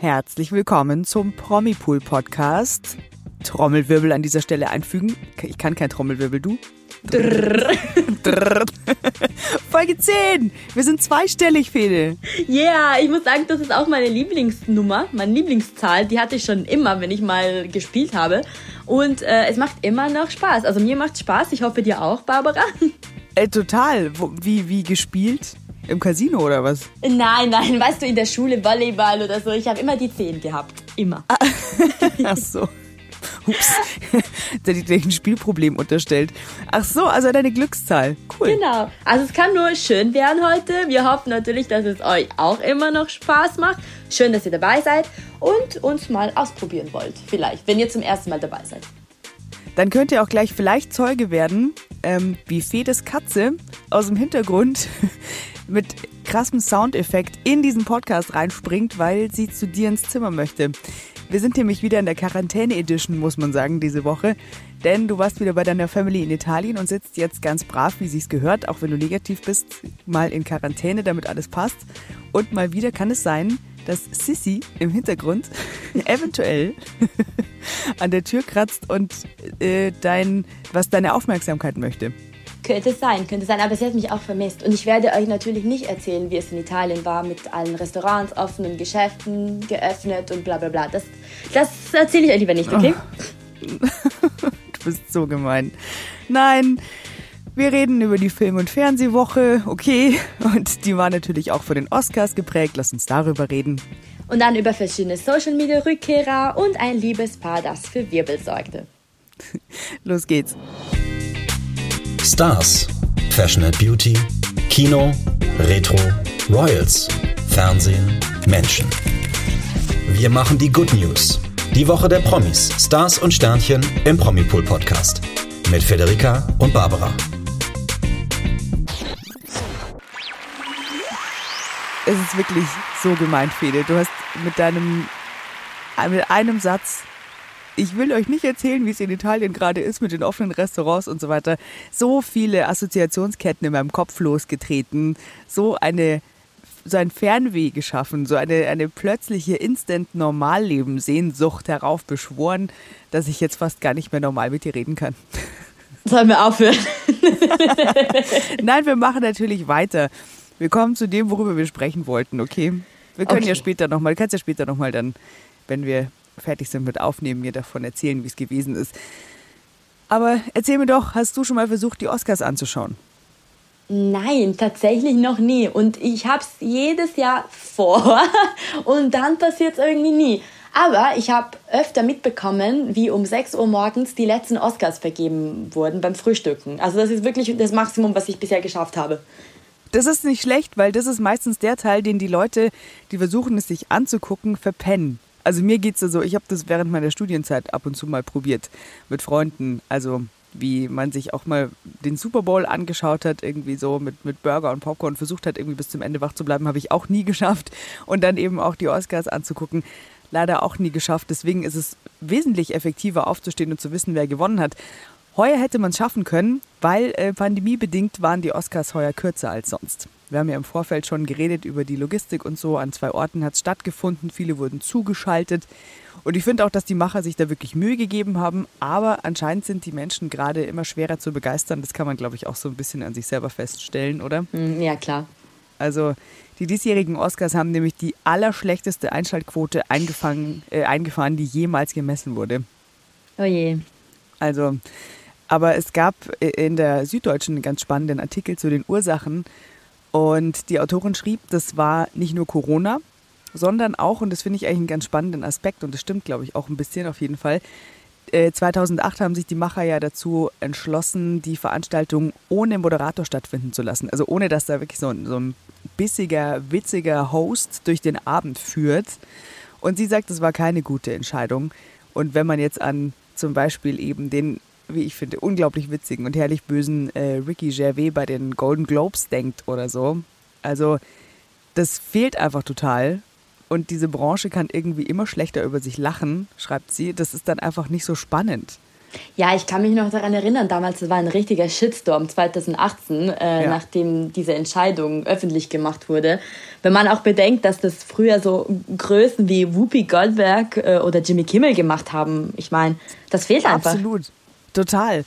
Herzlich willkommen zum Promipool Podcast. Trommelwirbel an dieser Stelle einfügen. Ich kann kein Trommelwirbel, du? Drrr. Drrr. Folge 10. Wir sind zweistellig, Fede. Yeah, ich muss sagen, das ist auch meine Lieblingsnummer, meine Lieblingszahl. Die hatte ich schon immer, wenn ich mal gespielt habe. Und äh, es macht immer noch Spaß. Also mir macht Spaß. Ich hoffe dir auch, Barbara. Äh, total. Wie, wie gespielt? Im Casino oder was? Nein, nein, weißt du, in der Schule Volleyball oder so. Ich habe immer die 10 gehabt. Immer. Ach so. Ups, der dir ein Spielproblem unterstellt. Ach so, also deine Glückszahl. Cool. Genau. Also es kann nur schön werden heute. Wir hoffen natürlich, dass es euch auch immer noch Spaß macht. Schön, dass ihr dabei seid und uns mal ausprobieren wollt. Vielleicht, wenn ihr zum ersten Mal dabei seid. Dann könnt ihr auch gleich vielleicht Zeuge werden, ähm, wie Fedes Katze aus dem Hintergrund mit krassem Soundeffekt in diesen Podcast reinspringt, weil sie zu dir ins Zimmer möchte. Wir sind nämlich wieder in der Quarantäne-Edition, muss man sagen, diese Woche. Denn du warst wieder bei deiner Family in Italien und sitzt jetzt ganz brav, wie sich's gehört, auch wenn du negativ bist, mal in Quarantäne, damit alles passt. Und mal wieder kann es sein, dass Sissy im Hintergrund eventuell an der Tür kratzt und äh, dein, was deine Aufmerksamkeit möchte. Könnte sein, könnte sein, aber sie hat mich auch vermisst. Und ich werde euch natürlich nicht erzählen, wie es in Italien war, mit allen Restaurants, offenen Geschäften geöffnet und bla bla bla. Das, das erzähle ich euch lieber nicht, okay? Oh. du bist so gemein. Nein, wir reden über die Film- und Fernsehwoche, okay. Und die war natürlich auch von den Oscars geprägt. Lass uns darüber reden. Und dann über verschiedene Social-Media-Rückkehrer und ein Liebespaar, das für Wirbel sorgte. Los geht's. Stars, Fashion and Beauty, Kino, Retro, Royals, Fernsehen, Menschen. Wir machen die Good News. Die Woche der Promis, Stars und Sternchen im Promipool Podcast. Mit Federica und Barbara. Es ist wirklich so gemeint, Fede. Du hast mit deinem, mit einem Satz ich will euch nicht erzählen, wie es in Italien gerade ist mit den offenen Restaurants und so weiter. So viele Assoziationsketten in meinem Kopf losgetreten, so eine so ein Fernweh geschaffen, so eine, eine plötzliche Instant-Normalleben-Sehnsucht heraufbeschworen, dass ich jetzt fast gar nicht mehr normal mit dir reden kann. Sollen wir aufhören? Nein, wir machen natürlich weiter. Wir kommen zu dem, worüber wir sprechen wollten, okay? Wir können okay. ja später nochmal, du kannst ja später nochmal dann, wenn wir fertig sind mit Aufnehmen, mir davon erzählen, wie es gewesen ist. Aber erzähl mir doch, hast du schon mal versucht, die Oscars anzuschauen? Nein, tatsächlich noch nie. Und ich habe es jedes Jahr vor und dann passiert es irgendwie nie. Aber ich habe öfter mitbekommen, wie um 6 Uhr morgens die letzten Oscars vergeben wurden beim Frühstücken. Also das ist wirklich das Maximum, was ich bisher geschafft habe. Das ist nicht schlecht, weil das ist meistens der Teil, den die Leute, die versuchen es sich anzugucken, verpennen. Also mir geht es so, ich habe das während meiner Studienzeit ab und zu mal probiert mit Freunden. Also wie man sich auch mal den Super Bowl angeschaut hat, irgendwie so mit, mit Burger und Popcorn versucht hat, irgendwie bis zum Ende wach zu bleiben, habe ich auch nie geschafft. Und dann eben auch die Oscars anzugucken, leider auch nie geschafft. Deswegen ist es wesentlich effektiver aufzustehen und zu wissen, wer gewonnen hat. Heuer hätte man es schaffen können, weil äh, pandemiebedingt waren die Oscars heuer kürzer als sonst. Wir haben ja im Vorfeld schon geredet über die Logistik und so. An zwei Orten hat es stattgefunden. Viele wurden zugeschaltet. Und ich finde auch, dass die Macher sich da wirklich Mühe gegeben haben. Aber anscheinend sind die Menschen gerade immer schwerer zu begeistern. Das kann man, glaube ich, auch so ein bisschen an sich selber feststellen, oder? Hm, ja, klar. Also die diesjährigen Oscars haben nämlich die allerschlechteste Einschaltquote eingefangen, äh, eingefahren, die jemals gemessen wurde. Oh je. Also, aber es gab in der Süddeutschen einen ganz spannenden Artikel zu den Ursachen und die Autorin schrieb, das war nicht nur Corona, sondern auch, und das finde ich eigentlich einen ganz spannenden Aspekt, und das stimmt, glaube ich, auch ein bisschen auf jeden Fall, 2008 äh, haben sich die Macher ja dazu entschlossen, die Veranstaltung ohne Moderator stattfinden zu lassen. Also ohne, dass da wirklich so ein, so ein bissiger, witziger Host durch den Abend führt. Und sie sagt, das war keine gute Entscheidung. Und wenn man jetzt an zum Beispiel eben den wie ich finde, unglaublich witzigen und herrlich bösen äh, Ricky Gervais bei den Golden Globes denkt oder so. Also das fehlt einfach total. Und diese Branche kann irgendwie immer schlechter über sich lachen, schreibt sie. Das ist dann einfach nicht so spannend. Ja, ich kann mich noch daran erinnern, damals war ein richtiger Shitstorm 2018, äh, ja. nachdem diese Entscheidung öffentlich gemacht wurde. Wenn man auch bedenkt, dass das früher so Größen wie Whoopi Goldberg äh, oder Jimmy Kimmel gemacht haben. Ich meine, das fehlt einfach. Absolut, total.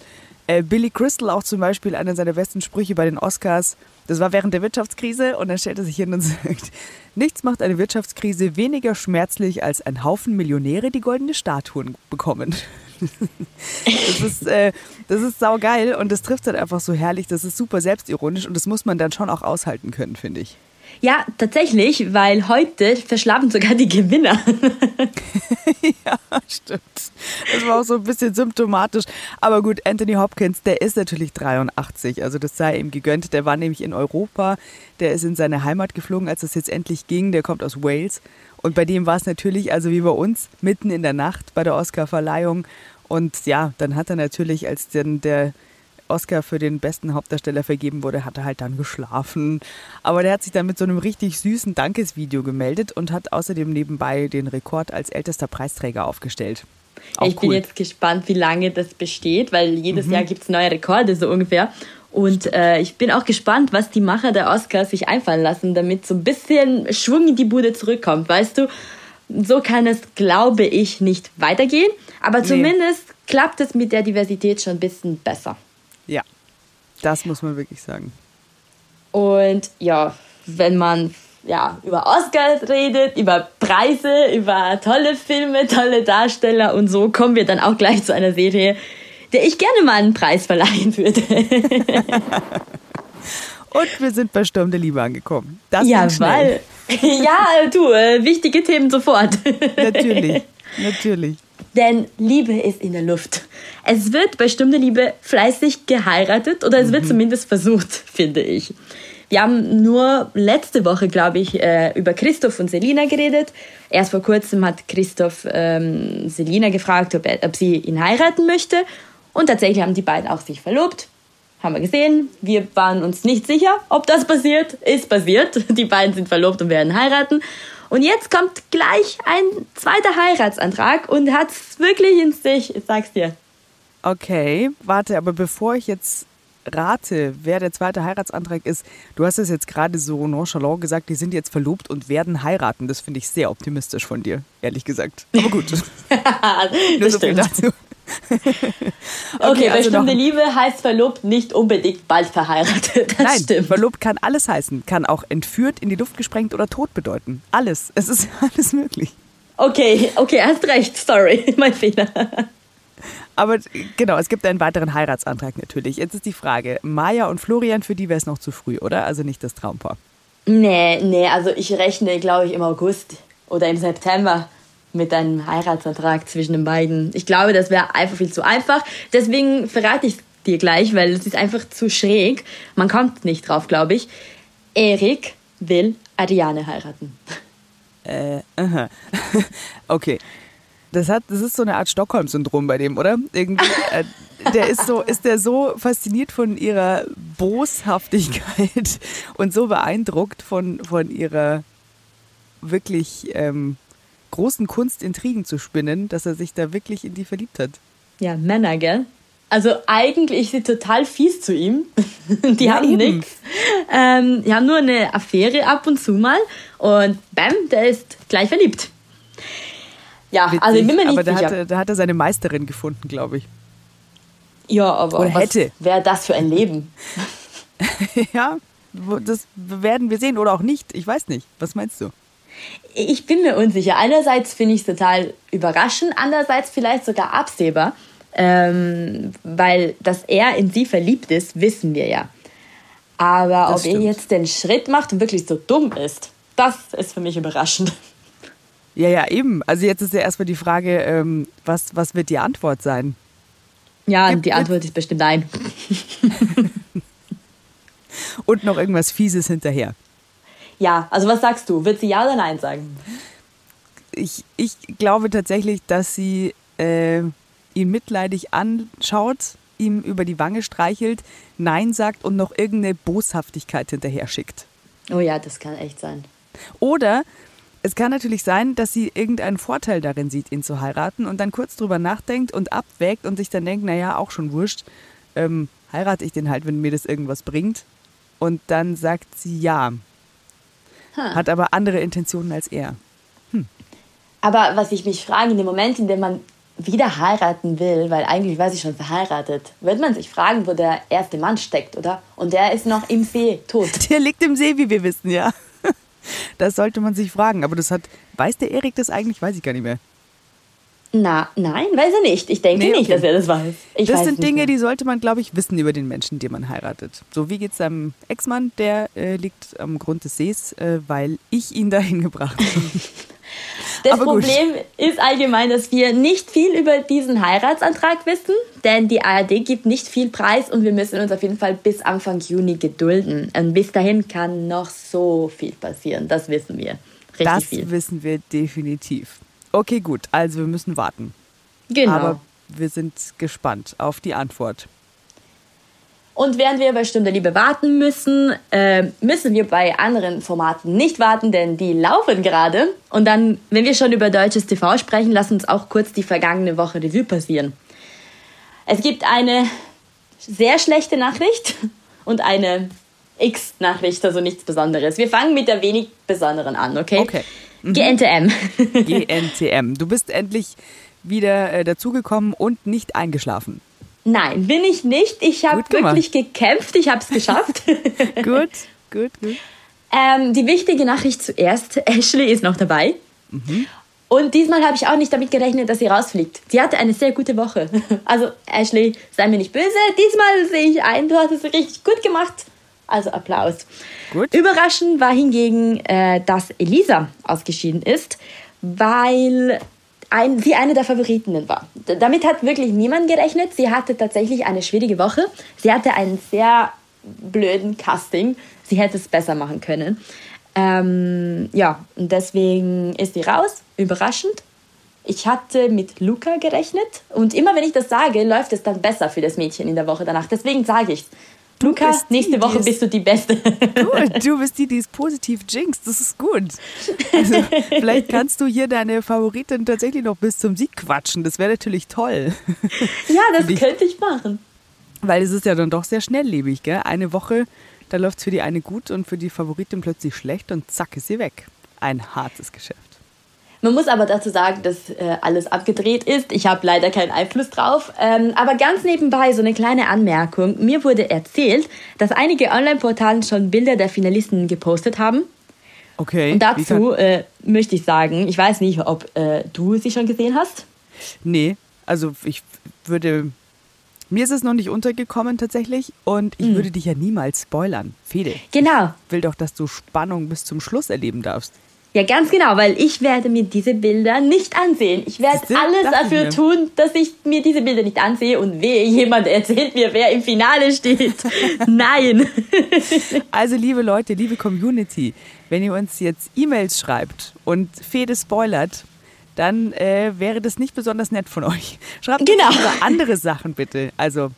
Äh, Billy Crystal auch zum Beispiel, einer seiner besten Sprüche bei den Oscars, das war während der Wirtschaftskrise und dann stellt er sich hin und sagt, nichts macht eine Wirtschaftskrise weniger schmerzlich, als ein Haufen Millionäre, die goldene Statuen bekommen. das ist, äh, das ist saugeil und das trifft halt einfach so herrlich. Das ist super selbstironisch und das muss man dann schon auch aushalten können, finde ich. Ja, tatsächlich, weil heute verschlafen sogar die Gewinner. ja, stimmt. Das war auch so ein bisschen symptomatisch. Aber gut, Anthony Hopkins, der ist natürlich 83, also das sei ihm gegönnt. Der war nämlich in Europa, der ist in seine Heimat geflogen, als es jetzt endlich ging. Der kommt aus Wales. Und bei dem war es natürlich, also wie bei uns, mitten in der Nacht bei der Oscarverleihung. Und ja, dann hat er natürlich, als dann der Oscar für den besten Hauptdarsteller vergeben wurde, hat er halt dann geschlafen. Aber der hat sich dann mit so einem richtig süßen Dankesvideo gemeldet und hat außerdem nebenbei den Rekord als ältester Preisträger aufgestellt. Auch ich cool. bin jetzt gespannt, wie lange das besteht, weil jedes mhm. Jahr gibt es neue Rekorde so ungefähr. Und äh, ich bin auch gespannt, was die Macher der Oscars sich einfallen lassen, damit so ein bisschen Schwung in die Bude zurückkommt. Weißt du, so kann es, glaube ich, nicht weitergehen. Aber zumindest nee. klappt es mit der Diversität schon ein bisschen besser. Das muss man wirklich sagen. Und ja, wenn man ja, über Oscars redet, über Preise, über tolle Filme, tolle Darsteller und so, kommen wir dann auch gleich zu einer Serie, der ich gerne mal einen Preis verleihen würde. und wir sind bei Sturm der Liebe angekommen. Das ja, weil. ja, du, äh, wichtige Themen sofort. natürlich, natürlich. Denn Liebe ist in der Luft. Es wird bei Stunde Liebe fleißig geheiratet oder es wird mhm. zumindest versucht, finde ich. Wir haben nur letzte Woche, glaube ich, äh, über Christoph und Selina geredet. Erst vor kurzem hat Christoph ähm, Selina gefragt, ob, er, ob sie ihn heiraten möchte. Und tatsächlich haben die beiden auch sich verlobt. Haben wir gesehen. Wir waren uns nicht sicher, ob das passiert. Ist passiert. Die beiden sind verlobt und werden heiraten. Und jetzt kommt gleich ein zweiter Heiratsantrag und hat es wirklich in sich, ich sag's dir. Okay, warte, aber bevor ich jetzt rate, wer der zweite Heiratsantrag ist, du hast es jetzt gerade so nonchalant gesagt, die sind jetzt verlobt und werden heiraten. Das finde ich sehr optimistisch von dir, ehrlich gesagt. Aber gut. das so stimmt. dazu. okay, also bestimmte Liebe heißt verlobt nicht unbedingt bald verheiratet. Das Nein, stimmt. verlobt kann alles heißen. Kann auch entführt, in die Luft gesprengt oder tot bedeuten. Alles. Es ist alles möglich. Okay, okay, hast recht. Sorry, mein Fehler. Aber genau, es gibt einen weiteren Heiratsantrag natürlich. Jetzt ist die Frage, Maja und Florian, für die wäre es noch zu früh, oder? Also nicht das Traumpaar. Nee, nee, also ich rechne, glaube ich, im August oder im September mit einem Heiratsantrag zwischen den beiden. Ich glaube, das wäre einfach viel zu einfach. Deswegen verrate ich dir gleich, weil es ist einfach zu schräg. Man kommt nicht drauf, glaube ich. Erik will Ariane heiraten. Äh, aha. okay. Das, hat, das ist so eine Art Stockholm-Syndrom bei dem, oder? Irgendwie, äh, der ist so, ist der so fasziniert von ihrer Boshaftigkeit und so beeindruckt von, von ihrer wirklich ähm, großen Kunst, Intrigen zu spinnen, dass er sich da wirklich in die verliebt hat. Ja, Männer, gell? Also eigentlich sind total fies zu ihm. Die ja, haben nichts. Ähm, die haben nur eine Affäre ab und zu mal und bam, der ist gleich verliebt. Ja, Witzig, also ich bin mir nicht aber sicher. Aber da hat er seine Meisterin gefunden, glaube ich. Ja, aber Oder hätte. wäre das für ein Leben? ja, das werden wir sehen oder auch nicht. Ich weiß nicht. Was meinst du? Ich bin mir unsicher. Einerseits finde ich es total überraschend, andererseits vielleicht sogar absehbar, ähm, weil dass er in sie verliebt ist, wissen wir ja. Aber das ob stimmt. er jetzt den Schritt macht und wirklich so dumm ist, das ist für mich überraschend. Ja, ja, eben. Also jetzt ist ja erstmal die Frage, ähm, was, was wird die Antwort sein? Ja, Gibt die Antwort ist bestimmt nein. und noch irgendwas Fieses hinterher. Ja, also was sagst du? Wird sie ja oder nein sagen? Ich, ich glaube tatsächlich, dass sie äh, ihn mitleidig anschaut, ihm über die Wange streichelt, Nein sagt und noch irgendeine Boshaftigkeit hinterher schickt. Oh ja, das kann echt sein. Oder Es kann natürlich sein, dass sie irgendeinen Vorteil darin sieht, ihn zu heiraten und dann kurz drüber nachdenkt und abwägt und sich dann denkt, naja, auch schon wurscht, ähm, heirate ich den halt, wenn mir das irgendwas bringt. Und dann sagt sie ja. Ha. Hat aber andere Intentionen als er. Aber was ich mich frage, in dem Moment, in dem man wieder heiraten will, weil eigentlich war sie schon verheiratet, wird man sich fragen, wo der erste Mann steckt, oder? Und der ist noch im See, tot. Der liegt im See, wie wir wissen, ja. Das sollte man sich fragen. Aber das hat, weiß der Erik das eigentlich? Weiß ich gar nicht mehr. Na, nein, weiß er nicht. Ich denke Nee, nicht, okay. dass er das weiß. Ich das weiß sind nicht Dinge, mehr. die sollte man, glaube ich, wissen über den Menschen, den man heiratet. So, wie geht es seinem Ex-Mann? Der äh, liegt am Grund des Sees, äh, weil ich ihn dahin gebracht habe. Das Aber gut. Problem ist allgemein, dass wir nicht viel über diesen Heiratsantrag wissen, denn die ARD gibt nicht viel Preis und wir müssen uns auf jeden Fall bis Anfang Juni gedulden. Und bis dahin kann noch so viel passieren, das wissen wir. Richtig Das viel. wissen wir definitiv. Okay, gut. Also, wir müssen warten. Genau. Aber wir sind gespannt auf die Antwort. Und während wir bei Stunde Liebe warten müssen, äh, müssen wir bei anderen Formaten nicht warten, denn die laufen gerade. Und dann, wenn wir schon über deutsches TV sprechen, lass uns auch kurz die vergangene Woche Revue passieren. Es gibt eine sehr schlechte Nachricht und eine X-Nachricht, also nichts Besonderes. Wir fangen mit der wenig Besonderen an, okay? Okay. GNTM. GNTM. Du bist endlich wieder äh, dazugekommen und nicht eingeschlafen. Nein, bin ich nicht. Ich habe wirklich gekämpft. Ich habe es geschafft. Gut, gut, gut. Ähm, die wichtige Nachricht zuerst, Ashley ist noch dabei. Und diesmal habe ich auch nicht damit gerechnet, dass sie rausfliegt. Sie hatte eine sehr gute Woche. Also Ashley, sei mir nicht böse. Diesmal sehe ich ein, du hast es richtig gut gemacht. Also Applaus. Gut. Überraschend war hingegen, äh, dass Elisa ausgeschieden ist, weil ein, sie eine der Favoritinnen war. D- Damit hat wirklich niemand gerechnet. Sie hatte tatsächlich eine schwierige Woche. Sie hatte einen sehr blöden Casting. Sie hätte es besser machen können. Ähm, ja, und deswegen ist sie raus. Überraschend. Ich hatte mit Luca gerechnet und immer wenn ich das sage, läuft es dann besser für das Mädchen in der Woche danach. Deswegen sage ich's. Luca, bist die, nächste die Woche bist du die Beste. Gut, du bist die, die es positiv jinxt. Das ist gut. Also, vielleicht kannst du hier deine Favoritin tatsächlich noch bis zum Sieg quatschen. Das wäre natürlich toll. ja, das könnte ich machen. Weil es ist ja dann doch sehr schnelllebig, gell? Eine Woche, da läuft es für die eine gut und für die Favoritin plötzlich schlecht und zack ist sie weg. Ein hartes Geschäft. Man muss aber dazu sagen, dass äh, alles abgedreht ist. Ich habe leider keinen Einfluss drauf. Ähm, aber ganz nebenbei so eine kleine Anmerkung. Mir wurde erzählt, dass einige Online-Portalen schon Bilder der Finalisten gepostet haben. Okay. Und dazu äh, möchte ich sagen, ich weiß nicht, ob äh, du sie schon gesehen hast. Nee, also ich würde. Mir ist es noch nicht untergekommen tatsächlich und ich würde dich ja niemals spoilern. Fede. Genau. Ich will doch, dass du Spannung bis zum Schluss erleben darfst. Ja, ganz genau, weil ich werde mir diese Bilder nicht ansehen. Ich werde alles dafür tun, dass ich mir diese Bilder nicht ansehe und wehe, jemand erzählt mir, wer im Finale steht. Nein. Also, liebe Leute, liebe Community, wenn ihr uns jetzt E-Mails schreibt und Fede spoilert, dann äh, wäre das nicht besonders nett von euch. Schreibt Genau. uns andere Sachen bitte. Also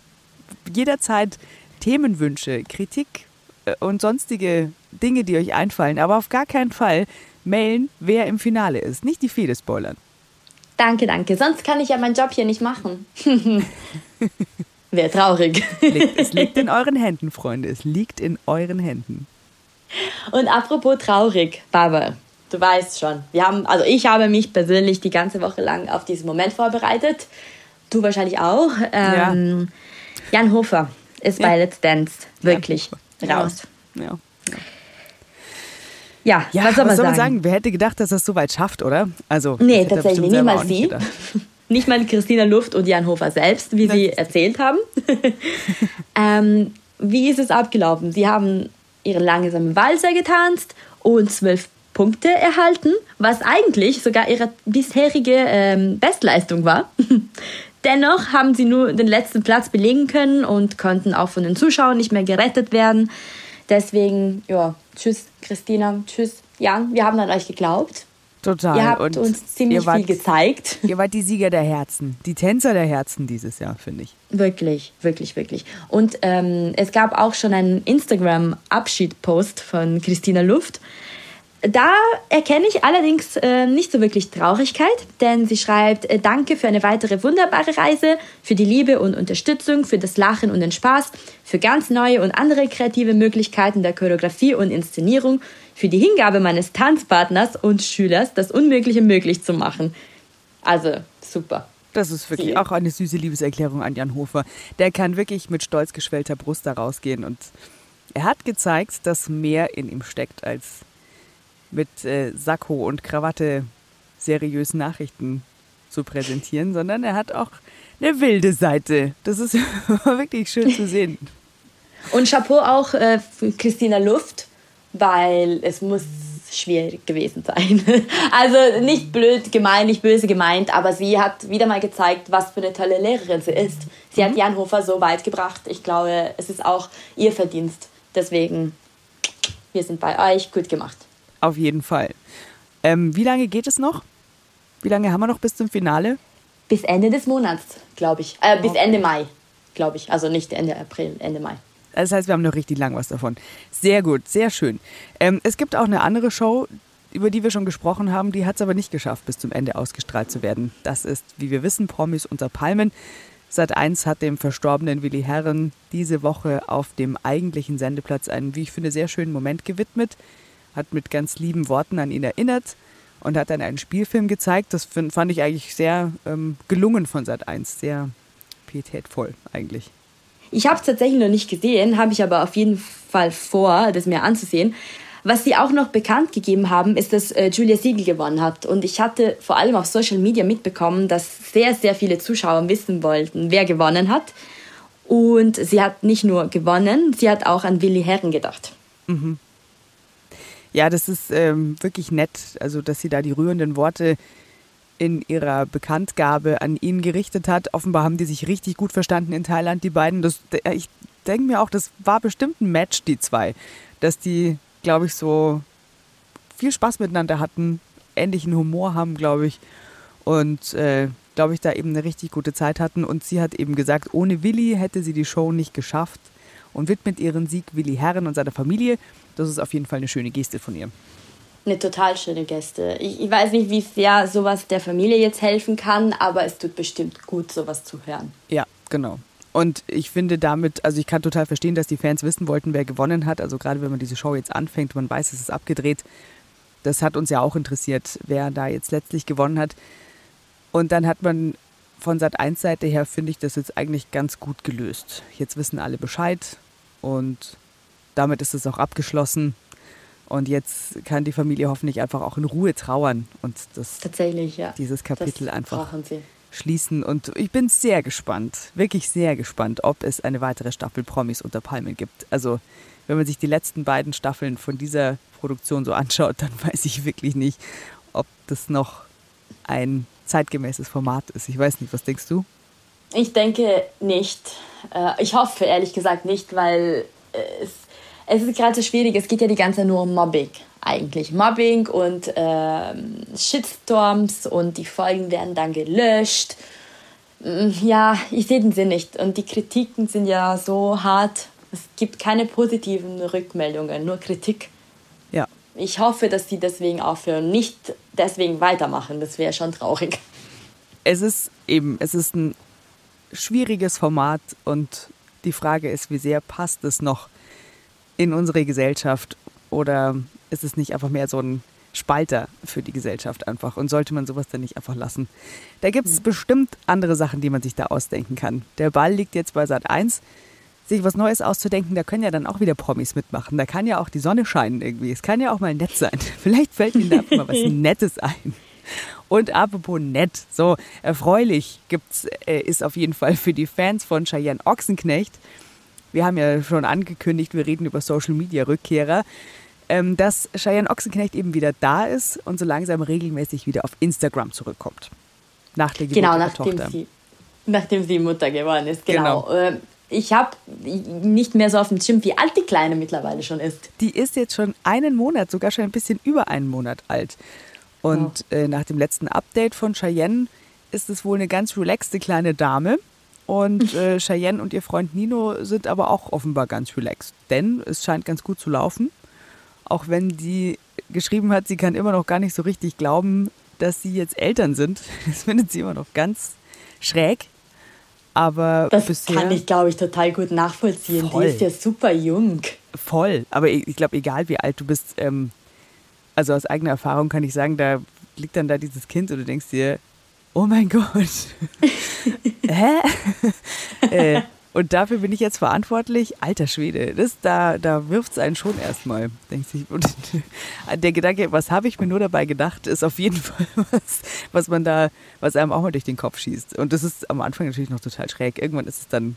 jederzeit Themenwünsche, Kritik äh, und sonstige Dinge, die euch einfallen, aber auf gar keinen Fall mailen, wer im Finale ist. Nicht die Fede spoilern. Danke, danke. Sonst kann ich ja meinen Job hier nicht machen. Wäre traurig. Es liegt in euren Händen, Freunde. Es liegt in euren Händen. Und apropos traurig, Barbara, du weißt schon, wir haben, also ich habe mich persönlich die ganze Woche lang auf diesen Moment vorbereitet. Du wahrscheinlich auch. Ähm, Jan Hofer ist bei Let's Dance wirklich Ja. raus. Ja. Ja, Ja, was soll man sagen? sagen? Wer hätte gedacht, dass er es so weit schafft, oder? Also, Nee, das tatsächlich, niemals nicht sie. Nicht mal Christina Luft und Jan Hofer selbst, wie sie erzählt haben. ähm, wie ist es abgelaufen? Sie haben ihren langsamen Walzer getanzt und zwölf Punkte erhalten, was eigentlich sogar ihre bisherige ähm, Bestleistung war. Dennoch haben sie nur den letzten Platz belegen können und konnten auch von den Zuschauern nicht mehr gerettet werden. Deswegen, ja, tschüss Christina, tschüss Jan, wir haben an euch geglaubt. Total. Ihr habt Und uns ziemlich wart, viel gezeigt. Ihr wart die Sieger der Herzen, die Tänzer der Herzen dieses Jahr, finde ich. Wirklich, wirklich, wirklich. Und ähm, es gab auch schon einen Instagram-Abschied-Post von Christina Luft. Da erkenne ich allerdings äh, nicht so wirklich Traurigkeit, denn sie schreibt, äh, danke für eine weitere wunderbare Reise, für die Liebe und Unterstützung, für das Lachen und den Spaß, für ganz neue und andere kreative Möglichkeiten der Choreografie und Inszenierung, für die Hingabe meines Tanzpartners und Schülers, das Unmögliche möglich zu machen. Also super. Das ist wirklich sie. auch eine süße Liebeserklärung an Jan Hofer. Der kann wirklich mit stolz geschwellter Brust da rausgehen und er hat gezeigt, dass mehr in ihm steckt als mit äh, Sakko und Krawatte seriös Nachrichten zu präsentieren, sondern er hat auch eine wilde Seite. Das ist wirklich schön zu sehen. Und Chapeau auch äh, für Christina Luft, weil es muss schwierig gewesen sein. Also nicht blöd gemeint, nicht böse gemeint, aber sie hat wieder mal gezeigt, was für eine tolle Lehrerin sie ist. Sie mhm. hat Jan Hofer so weit gebracht. Ich glaube, es ist auch ihr Verdienst. Deswegen, wir sind bei euch. Gut gemacht. Auf jeden Fall. Ähm, wie lange geht es noch? Wie lange haben wir noch bis zum Finale? Bis Ende des Monats, glaube ich. Äh, bis Ende Mai, glaube ich. Also nicht Ende April, Ende Mai. Das heißt, wir haben noch richtig lang was davon. Sehr gut, sehr schön. Ähm, es gibt auch eine andere Show, über die wir schon gesprochen haben, die hat es aber nicht geschafft, bis zum Ende ausgestrahlt zu werden. Das ist, wie wir wissen, Promis unter Palmen. Sat 1 hat dem verstorbenen Willi Herren diese Woche auf dem eigentlichen Sendeplatz einen, wie ich finde, sehr schönen Moment gewidmet hat mit ganz lieben Worten an ihn erinnert und hat dann einen Spielfilm gezeigt. Das fand ich eigentlich sehr ähm, gelungen von Sat 1, sehr pietätvoll eigentlich. Ich habe es tatsächlich noch nicht gesehen, habe ich aber auf jeden Fall vor, das mir anzusehen. Was sie auch noch bekannt gegeben haben, ist, dass äh, Julia Siegel gewonnen hat. Und ich hatte vor allem auf Social Media mitbekommen, dass sehr, sehr viele Zuschauer wissen wollten, wer gewonnen hat. Und sie hat nicht nur gewonnen, sie hat auch an Willi Herren gedacht. Mhm. Ja, das ist ähm, wirklich nett, also dass sie da die rührenden Worte in ihrer Bekanntgabe an ihn gerichtet hat. Offenbar haben die sich richtig gut verstanden in Thailand, die beiden. Das, ich denke mir auch, das war bestimmt ein Match, die zwei. Dass die, glaube ich, so viel Spaß miteinander hatten, ähnlichen Humor haben, glaube ich. Und äh, glaube ich, da eben eine richtig gute Zeit hatten. Und sie hat eben gesagt, ohne Willi hätte sie die Show nicht geschafft und widmet ihren Sieg Willi Herren und seiner Familie. Das ist auf jeden Fall eine schöne Geste von ihr. Eine total schöne Geste. Ich, ich weiß nicht, wie sehr sowas der Familie jetzt helfen kann, aber es tut bestimmt gut, sowas zu hören. Ja, genau. Und ich finde damit, also ich kann total verstehen, dass die Fans wissen wollten, wer gewonnen hat. Also gerade wenn man diese Show jetzt anfängt, man weiß, es ist abgedreht. Das hat uns ja auch interessiert, wer da jetzt letztlich gewonnen hat. Und dann hat man von Sat 1 Seite her, finde ich das jetzt eigentlich ganz gut gelöst. Jetzt wissen alle Bescheid und damit ist es auch abgeschlossen. Und jetzt kann die Familie hoffentlich einfach auch in Ruhe trauern und das, Tatsächlich, ja. dieses Kapitel einfach schließen. Und ich bin sehr gespannt, wirklich sehr gespannt, ob es eine weitere Staffel Promis unter Palmen gibt. Also, wenn man sich die letzten beiden Staffeln von dieser Produktion so anschaut, dann weiß ich wirklich nicht, ob das noch ein zeitgemäßes Format ist. Ich weiß nicht, was denkst du? Ich denke nicht. Äh, ich hoffe ehrlich gesagt nicht, weil es, es ist gerade so schwierig. Es geht ja die ganze Zeit nur um Mobbing eigentlich. Mobbing und ähm, Shitstorms und die Folgen werden dann gelöscht. Mm, ja, ich sehe den Sinn nicht. Und die Kritiken sind ja so hart. Es gibt keine positiven Rückmeldungen, nur Kritik. Ich hoffe, dass sie deswegen aufhören, nicht deswegen weitermachen. Das wäre schon traurig. Es ist eben, es ist ein schwieriges Format und die Frage ist, wie sehr passt es noch in unsere Gesellschaft oder ist es nicht einfach mehr so ein Spalter für die Gesellschaft einfach und sollte man sowas dann nicht einfach lassen? Da gibt es mhm. bestimmt andere Sachen, die man sich da ausdenken kann. Der Ball liegt jetzt bei Sat 1. Sich was Neues auszudenken, da können ja dann auch wieder Promis mitmachen. Da kann ja auch die Sonne scheinen irgendwie. Es kann ja auch mal nett sein. Vielleicht fällt Ihnen da mal was Nettes ein. Und apropos nett, so erfreulich gibt's, äh, ist auf jeden Fall für die Fans von Cheyenne Ochsenknecht. Wir haben ja schon angekündigt, wir reden über Social Media Rückkehrer, ähm, dass Cheyenne Ochsenknecht eben wieder da ist und so langsam regelmäßig wieder auf Instagram zurückkommt. Nach der Geburt genau, nachdem Tochter. Sie, nachdem sie Mutter geworden ist, genau. genau. Ich habe nicht mehr so auf dem Schirm, wie alt die Kleine mittlerweile schon ist. Die ist jetzt schon einen Monat, sogar schon ein bisschen über einen Monat alt. Und äh, nach dem letzten Update von Cheyenne ist es wohl eine ganz relaxte kleine Dame. Und äh, Cheyenne und ihr Freund Nino sind aber auch offenbar ganz relaxed. Denn es scheint ganz gut zu laufen. Auch wenn die geschrieben hat, sie kann immer noch gar nicht so richtig glauben, dass sie jetzt Eltern sind. Das findet sie immer noch ganz schräg. Aber das bisher, kann ich, glaube ich, total gut nachvollziehen. Voll. Die ist ja super jung. Voll. Aber ich, ich glaube, egal wie alt du bist, ähm, also aus eigener Erfahrung kann ich sagen, da liegt dann da dieses Kind und du denkst dir, oh mein Gott. Hä? äh, und dafür bin ich jetzt verantwortlich. Alter Schwede, das, da, da wirft es einen schon erstmal, denkt sich. Und der Gedanke, was habe ich mir nur dabei gedacht, ist auf jeden Fall was, was man da, was einem auch mal durch den Kopf schießt. Und das ist am Anfang natürlich noch total schräg. Irgendwann ist es dann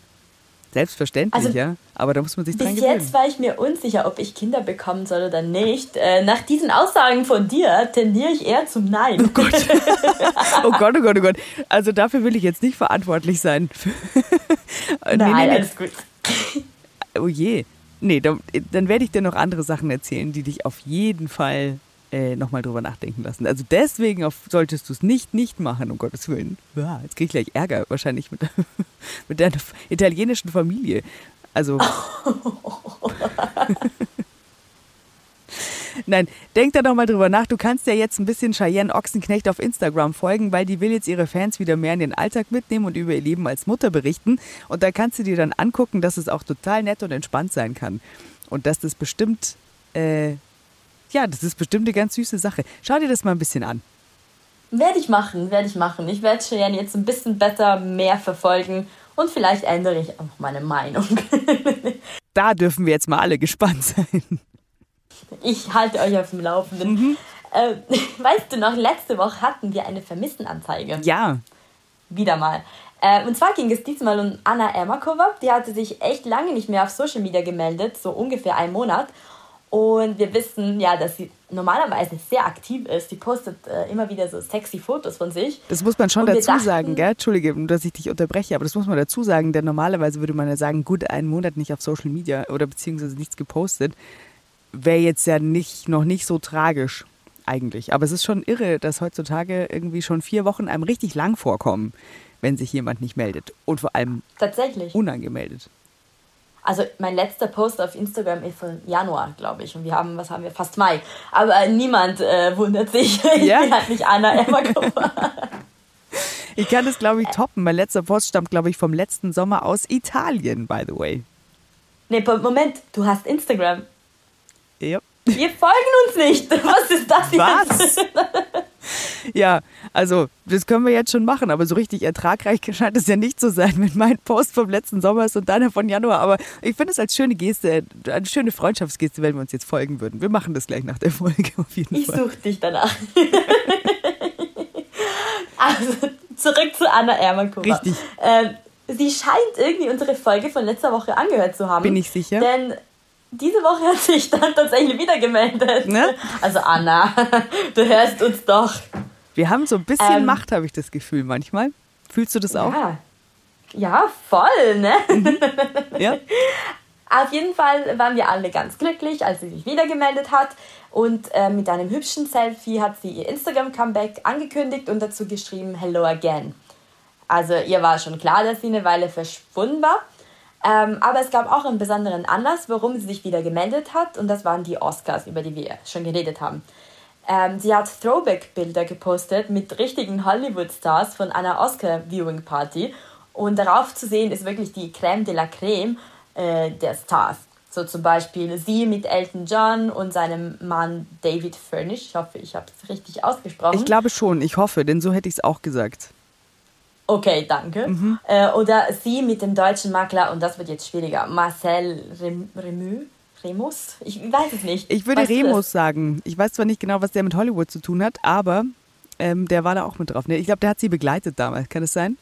selbstverständlich, Also, ja. Aber da muss man sich dran Bis gewöhnen. jetzt war ich mir unsicher, ob ich Kinder bekommen soll oder nicht. Äh, nach diesen Aussagen von dir tendiere ich eher zum Nein. Oh Gott, oh Gott, oh Gott, oh Gott. Also dafür will ich jetzt nicht verantwortlich sein. Nee, Nein, nee, nee. alles gut. Oh je. Nee, dann, dann werde ich dir noch andere Sachen erzählen, die dich auf jeden Fall äh, nochmal drüber nachdenken lassen. Also deswegen auf, solltest du es nicht, nicht machen, um Gottes Willen. Ja, jetzt kriege ich gleich Ärger wahrscheinlich mit, mit deiner italienischen Familie. Also. Nein, denk da doch mal drüber nach. Du kannst ja jetzt ein bisschen Cheyenne Ochsenknecht auf Instagram folgen, weil die will jetzt ihre Fans wieder mehr in den Alltag mitnehmen und über ihr Leben als Mutter berichten. Und da kannst du dir dann angucken, dass es auch total nett und entspannt sein kann. Und dass das bestimmt, äh, ja, das ist bestimmt eine ganz süße Sache. Schau dir das mal ein bisschen an. Werde ich machen, werde ich machen. Ich werde Cheyenne jetzt ein bisschen besser mehr verfolgen und vielleicht ändere ich auch meine Meinung. Da dürfen wir jetzt mal alle gespannt sein. Ich halte euch auf dem Laufenden. Äh, weißt du noch, letzte Woche hatten wir eine Vermisstenanzeige. Ja, Wieder mal. Äh, und zwar ging es diesmal um Anna Ermakova. Die hatte sich echt lange nicht mehr auf Social Media gemeldet, so ungefähr einen Monat. Und wir wissen ja, dass sie normalerweise sehr aktiv ist. Die postet äh, immer wieder so sexy Fotos von sich. das muss man schon Und dazu dachten- sagen, gell? Entschuldige, dass ich dich unterbreche, aber das muss man dazu sagen, denn normalerweise würde man ja sagen, gut, einen Monat nicht auf Social Media oder beziehungsweise nichts gepostet, wäre jetzt ja nicht, noch nicht so tragisch eigentlich. Aber es ist schon irre, dass heutzutage irgendwie schon vier Wochen einem richtig lang vorkommen, wenn sich jemand nicht meldet. Und vor allem Tatsächlich. unangemeldet. Also mein letzter Post auf Instagram ist von Januar, glaube ich. Und wir haben, was haben wir, fast Mai. Aber niemand äh, wundert sich. Ich Ja? bin halt nicht Anna Ermakova. Ich kann das, glaube ich, toppen. Mein letzter Post stammt, glaube ich, vom letzten Sommer aus Italien, by the way. nee, Moment, du hast Instagram. Ja. Wir folgen uns nicht. Was ist das Was? jetzt? Ja, also das können wir jetzt schon machen, aber so richtig ertragreich scheint es ja nicht zu sein, wenn mein Post vom letzten Sommer ist und deiner von Januar. Aber ich finde es als schöne Geste, eine schöne Freundschaftsgeste, wenn wir uns jetzt folgen würden. Wir machen das gleich nach der Folge auf jeden Ich Fall. suche dich danach. also, zurück zu Anna Ermakova. Richtig. Ähm, sie scheint irgendwie unsere Folge von letzter Woche angehört zu haben. Bin ich sicher? Denn diese Woche hat sich dann tatsächlich wieder gemeldet. Ne? Also Anna, du hörst uns doch. Wir haben so ein bisschen Ähm, Macht, habe ich das Gefühl manchmal. Fühlst du das auch? Ja. ja, voll, ne? Ja. Auf jeden Fall waren wir alle ganz glücklich, als sie sich wieder gemeldet hat. Und äh, mit einem hübschen Selfie hat sie ihr Instagram-Comeback angekündigt und dazu geschrieben Hello again. Also ihr war schon klar, dass sie eine Weile verschwunden war. Ähm, aber es gab auch einen besonderen Anlass, warum sie sich wieder gemeldet hat. Und das waren die Oscars, über die wir schon geredet haben. Ähm, sie hat Throwback-Bilder gepostet mit richtigen Hollywood-Stars von einer Oscar-Viewing-Party. Und darauf zu sehen ist wirklich die Crème de la Crème äh, der Stars. So zum Beispiel sie mit Elton John und seinem Mann David Furnish. Ich hoffe, ich habe es richtig ausgesprochen. Ich glaube schon, ich hoffe, denn so hätte ich es auch gesagt. Okay, danke. Mhm. Äh, oder sie mit dem deutschen Makler, und das wird jetzt schwieriger, Marcel Rem Remü? Remus? Ich weiß es nicht. Ich würde Weißt? Remus sagen. Ich weiß zwar nicht genau, was der mit Hollywood zu tun hat, aber ähm, der war da auch mit drauf. Ne? Ich glaube, der hat sie begleitet damals. Kann es sein?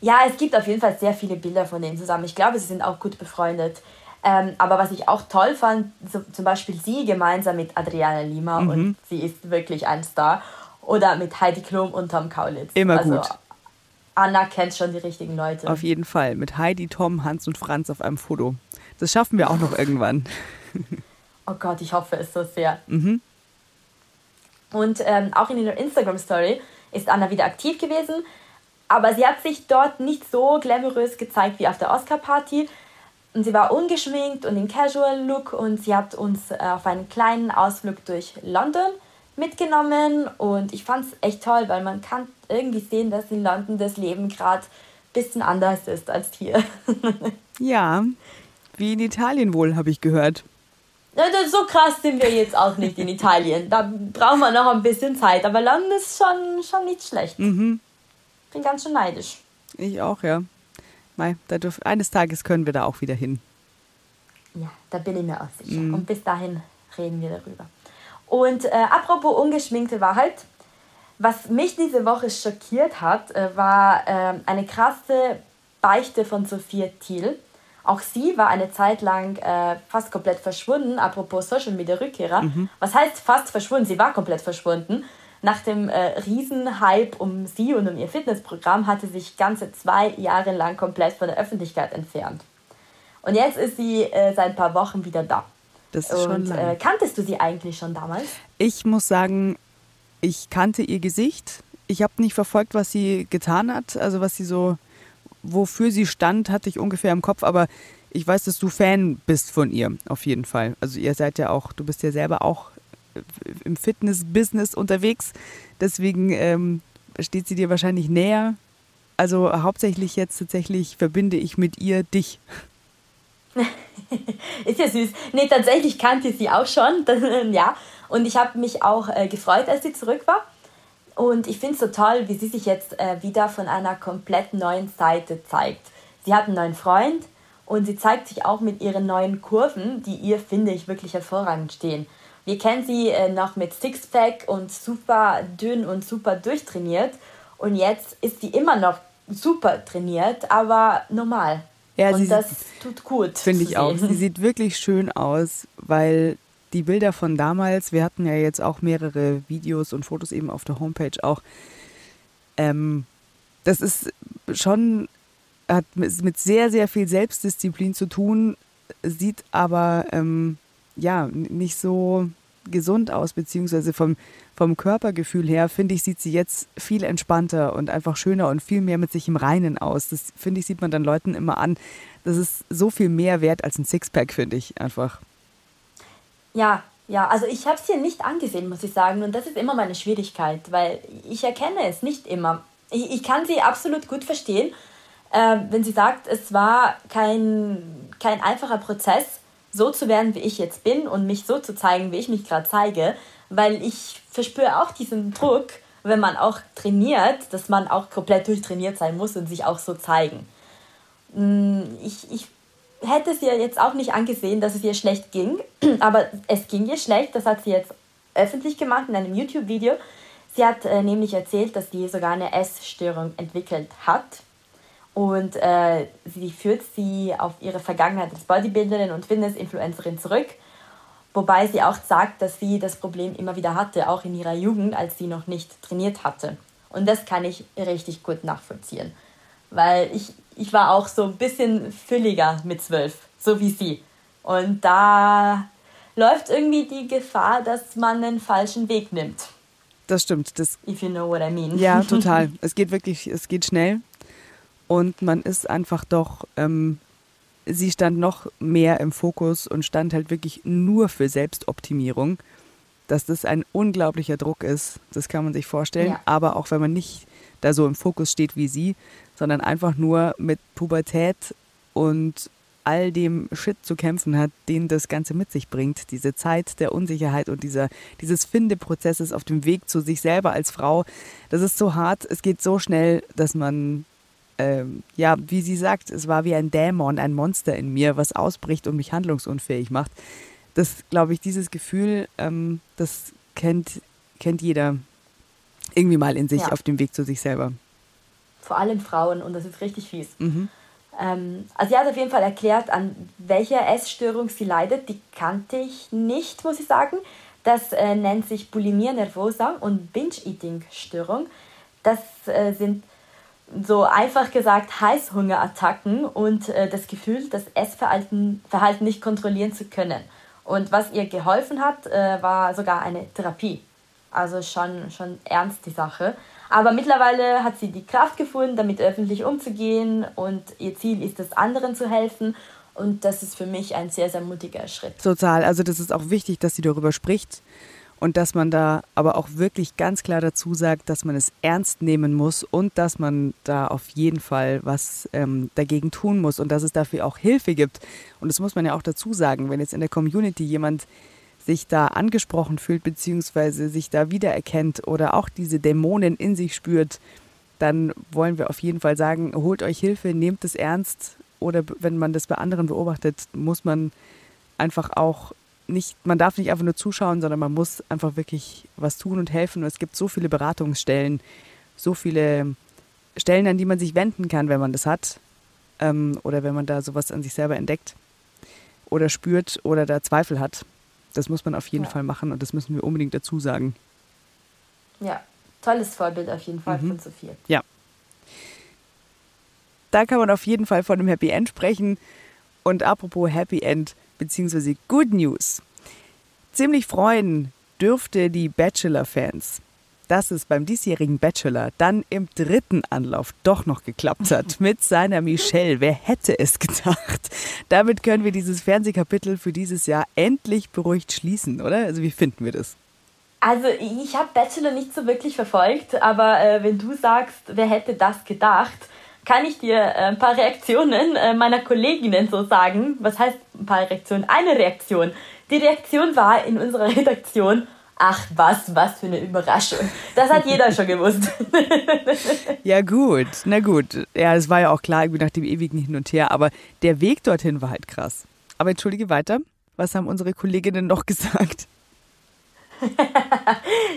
Ja, es gibt auf jeden Fall sehr viele Bilder von denen zusammen. Ich glaube, sie sind auch gut befreundet. Ähm, aber was ich auch toll fand, so, zum Beispiel sie gemeinsam mit Adriana Lima Mhm. und sie ist wirklich ein Star. Oder mit Heidi Klum und Tom Kaulitz. Immer also, gut. Anna kennt schon die richtigen Leute. Auf jeden Fall. Mit Heidi, Tom, Hans und Franz auf einem Foto. Das schaffen wir auch noch irgendwann. Oh Gott, ich hoffe es so sehr. Mhm. Und ähm, auch in ihrer Instagram-Story ist Anna wieder aktiv gewesen. Aber sie hat sich dort nicht so glamourös gezeigt wie auf der Oscar-Party. Und sie war ungeschminkt und in Casual Look und sie hat uns äh, auf einen kleinen Ausflug durch London mitgenommen und ich fand es echt toll, weil man kann irgendwie sehen, dass in London das Leben gerade ein bisschen anders ist als hier. ja, wie in Italien wohl, habe ich gehört. Ja, so krass sind wir jetzt auch nicht in Italien. Da brauchen wir noch ein bisschen Zeit. Aber London ist schon, schon nicht schlecht. Mhm. Bin ganz schön neidisch. Ich auch, ja. Mai, da dürf, eines Tages können wir da auch wieder hin. Ja, da bin ich mir auch sicher. Mhm. Und bis dahin reden wir darüber. Und äh, apropos ungeschminkte Wahrheit, was mich diese Woche schockiert hat, äh, war äh, eine krasse Beichte von Sophia Thiel. Auch sie war eine Zeit lang äh, fast komplett verschwunden, apropos Social Media Rückkehrer. Mhm. Was heißt fast verschwunden? Sie war komplett verschwunden. Nach dem äh, Riesenhype um sie und um ihr Fitnessprogramm hatte sie sich ganze zwei Jahre lang komplett von der Öffentlichkeit entfernt. Und jetzt ist sie äh, seit ein paar Wochen wieder da. Das ist und, schon lang. Äh, kanntest du sie eigentlich schon damals? Ich muss sagen, ich kannte ihr Gesicht. Ich habe nicht verfolgt, was sie getan hat, also was sie so wofür sie stand, hatte ich ungefähr im Kopf, aber ich weiß, dass du Fan bist von ihr, auf jeden Fall. Also ihr seid ja auch, du bist ja selber auch im Fitness-Business unterwegs, deswegen ähm, steht sie dir wahrscheinlich näher. Also hauptsächlich jetzt tatsächlich verbinde ich mit ihr dich. ist ja süß. Nee, tatsächlich kannte ich sie auch schon, ja. Und ich habe mich auch äh, gefreut, als sie zurück war. Und ich finde es so toll, wie sie sich jetzt äh, wieder von einer komplett neuen Seite zeigt. Sie hat einen neuen Freund und sie zeigt sich auch mit ihren neuen Kurven, die ihr, finde ich, wirklich hervorragend stehen. Wir kennen sie äh, noch mit Sixpack und super dünn und super durchtrainiert. Und jetzt ist sie immer noch super trainiert, aber normal. Ja, und das tut gut. Finde ich auch. Sie sieht wirklich schön aus, weil die Bilder von damals, wir hatten ja jetzt auch mehrere Videos und Fotos eben auf der Homepage auch. Ähm, das ist schon, hat mit sehr, sehr viel Selbstdisziplin zu tun, sieht aber ähm, ja nicht so gesund aus, beziehungsweise vom, vom Körpergefühl her, finde ich, sieht sie jetzt viel entspannter und einfach schöner und viel mehr mit sich im Reinen aus. Das, finde ich, sieht man dann Leuten immer an. Das ist so viel mehr wert als ein Sixpack, finde ich einfach. Ja, ja, also ich habe es hier nicht angesehen, muss ich sagen. Und das ist immer meine Schwierigkeit, weil ich erkenne es nicht immer. Ich, ich kann sie absolut gut verstehen, äh, wenn sie sagt, es war kein, kein einfacher Prozess, so zu werden, wie ich jetzt bin und mich so zu zeigen, wie ich mich gerade zeige, weil ich verspüre auch diesen Druck, wenn man auch trainiert, dass man auch komplett durchtrainiert sein muss und sich auch so zeigen. Mm, ich, ich hätte es ihr jetzt auch nicht angesehen, dass es ihr schlecht ging, aber es ging ihr schlecht. Das hat sie jetzt öffentlich gemacht in einem YouTube-Video. Sie hat äh, nämlich erzählt, dass sie sogar eine Essstörung entwickelt hat. Und äh, sie führt sie auf ihre Vergangenheit als Bodybuilderin und Fitness-Influencerin zurück. Wobei sie auch sagt, dass sie das Problem immer wieder hatte, auch in ihrer Jugend, als sie noch nicht trainiert hatte. Und das kann ich richtig gut nachvollziehen. Weil ich ich war auch so ein bisschen fülliger mit zwölf, so wie sie. Und da läuft irgendwie die Gefahr, dass man einen falschen Weg nimmt. Das stimmt. Das, If you know what I mean. Ja, total. es geht wirklich, es geht schnell. Und man ist einfach doch, ähm, sie stand noch mehr im Fokus und stand halt wirklich nur für Selbstoptimierung. Dass das ein unglaublicher Druck ist, das kann man sich vorstellen. Ja. Aber auch wenn man nicht da so im Fokus steht wie sie, sondern einfach nur mit Pubertät und all dem Shit zu kämpfen hat, den das Ganze mit sich bringt. Diese Zeit der Unsicherheit und dieser, dieses Findeprozesses auf dem Weg zu sich selber als Frau. Das ist so hart, es geht so schnell, dass man, ähm, ja, wie sie sagt, es war wie ein Dämon, ein Monster in mir, was ausbricht und mich handlungsunfähig macht. Das, glaube ich, dieses Gefühl, ähm, das kennt, kennt jeder, irgendwie mal in sich ja. auf dem Weg zu sich selber. Vor allem Frauen und das ist richtig fies. Mhm. Ähm, also sie hat auf jeden Fall erklärt, an welcher Essstörung sie leidet. Die kannte ich nicht, muss ich sagen. Das äh, nennt sich Bulimia nervosa und Binge-Eating-Störung. Das äh, sind so einfach gesagt Heißhungerattacken und äh, das Gefühl, das Essverhalten Verhalten nicht kontrollieren zu können. Und was ihr geholfen hat, äh, war sogar eine Therapie. Also schon, schon ernst die Sache. Aber mittlerweile hat sie die Kraft gefunden, damit öffentlich umzugehen und ihr Ziel ist es, anderen zu helfen. Und das ist für mich ein sehr, sehr mutiger Schritt. Total. Also das ist auch wichtig, dass sie darüber spricht und dass man da aber auch wirklich ganz klar dazu sagt, dass man es ernst nehmen muss und dass man da auf jeden Fall was ähm, dagegen tun muss und dass es dafür auch Hilfe gibt. Und das muss man ja auch dazu sagen, wenn jetzt in der Community jemand sich da angesprochen fühlt, beziehungsweise sich da wiedererkennt oder auch diese Dämonen in sich spürt, dann wollen wir auf jeden Fall sagen, holt euch Hilfe, nehmt es ernst. Oder wenn man das bei anderen beobachtet, muss man einfach auch nicht, man darf nicht einfach nur zuschauen, sondern man muss einfach wirklich was tun und helfen. Und es gibt so viele Beratungsstellen, so viele Stellen, an die man sich wenden kann, wenn man das hat. Ähm, oder wenn man da sowas an sich selber entdeckt oder spürt oder da Zweifel hat. Das muss man auf jeden ja. Fall machen und das müssen wir unbedingt dazu sagen. Ja, tolles Vorbild auf jeden Fall mhm. von Sophie. Ja. Da kann man auf jeden Fall von einem Happy End sprechen. Und apropos Happy End bzw. Good News. Ziemlich freuen dürfte die Bachelor-Fans, dass es beim diesjährigen Bachelor dann im dritten Anlauf doch noch geklappt hat mit seiner Michelle. Wer hätte es gedacht? Damit können wir dieses Fernsehkapitel für dieses Jahr endlich beruhigt schließen, oder? Also wie finden wir das? Also ich habe Bachelor nicht so wirklich verfolgt, aber äh, wenn du sagst, wer hätte das gedacht, kann ich dir äh, ein paar Reaktionen äh, meiner Kolleginnen so sagen. Was heißt ein paar Reaktionen? Eine Reaktion. Die Reaktion war in unserer Redaktion, ach was, was für eine Überraschung. Das hat jeder schon gewusst. ja gut, na gut. Ja, es war ja auch klar, irgendwie nach dem ewigen Hin und Her, aber der Weg dorthin war halt krass. Aber entschuldige weiter, was haben unsere Kolleginnen noch gesagt?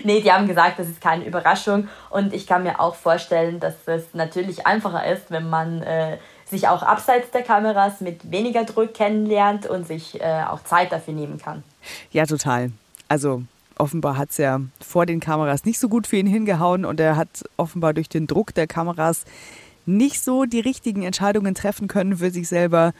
nee, die haben gesagt, das ist keine Überraschung. Und ich kann mir auch vorstellen, dass es natürlich einfacher ist, wenn man äh, sich auch abseits der Kameras mit weniger Druck kennenlernt und sich äh, auch Zeit dafür nehmen kann. Ja, total. Also offenbar hat es ja vor den Kameras nicht so gut für ihn hingehauen und er hat offenbar durch den Druck der Kameras nicht so die richtigen Entscheidungen treffen können für sich selber.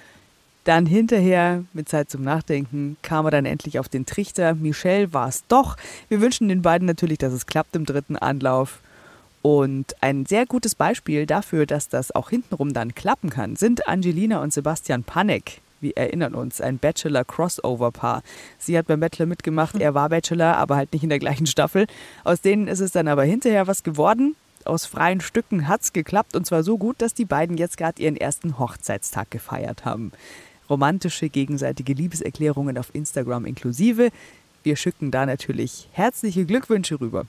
Dann hinterher, mit Zeit zum Nachdenken, kam er dann endlich auf den Trichter. Michelle war es doch. Wir wünschen den beiden natürlich, dass es klappt im dritten Anlauf. Und ein sehr gutes Beispiel dafür, dass das auch hintenrum dann klappen kann, sind Angelina und Sebastian Panek. Wir erinnern uns, ein Bachelor-Crossover-Paar. Sie hat beim Bachelor mitgemacht, er war Bachelor, aber halt nicht in der gleichen Staffel. Aus denen ist es dann aber hinterher was geworden. Aus freien Stücken hat es geklappt und zwar so gut, dass die beiden jetzt gerade ihren ersten Hochzeitstag gefeiert haben romantische gegenseitige Liebeserklärungen auf Instagram inklusive. Wir schicken da natürlich herzliche Glückwünsche rüber.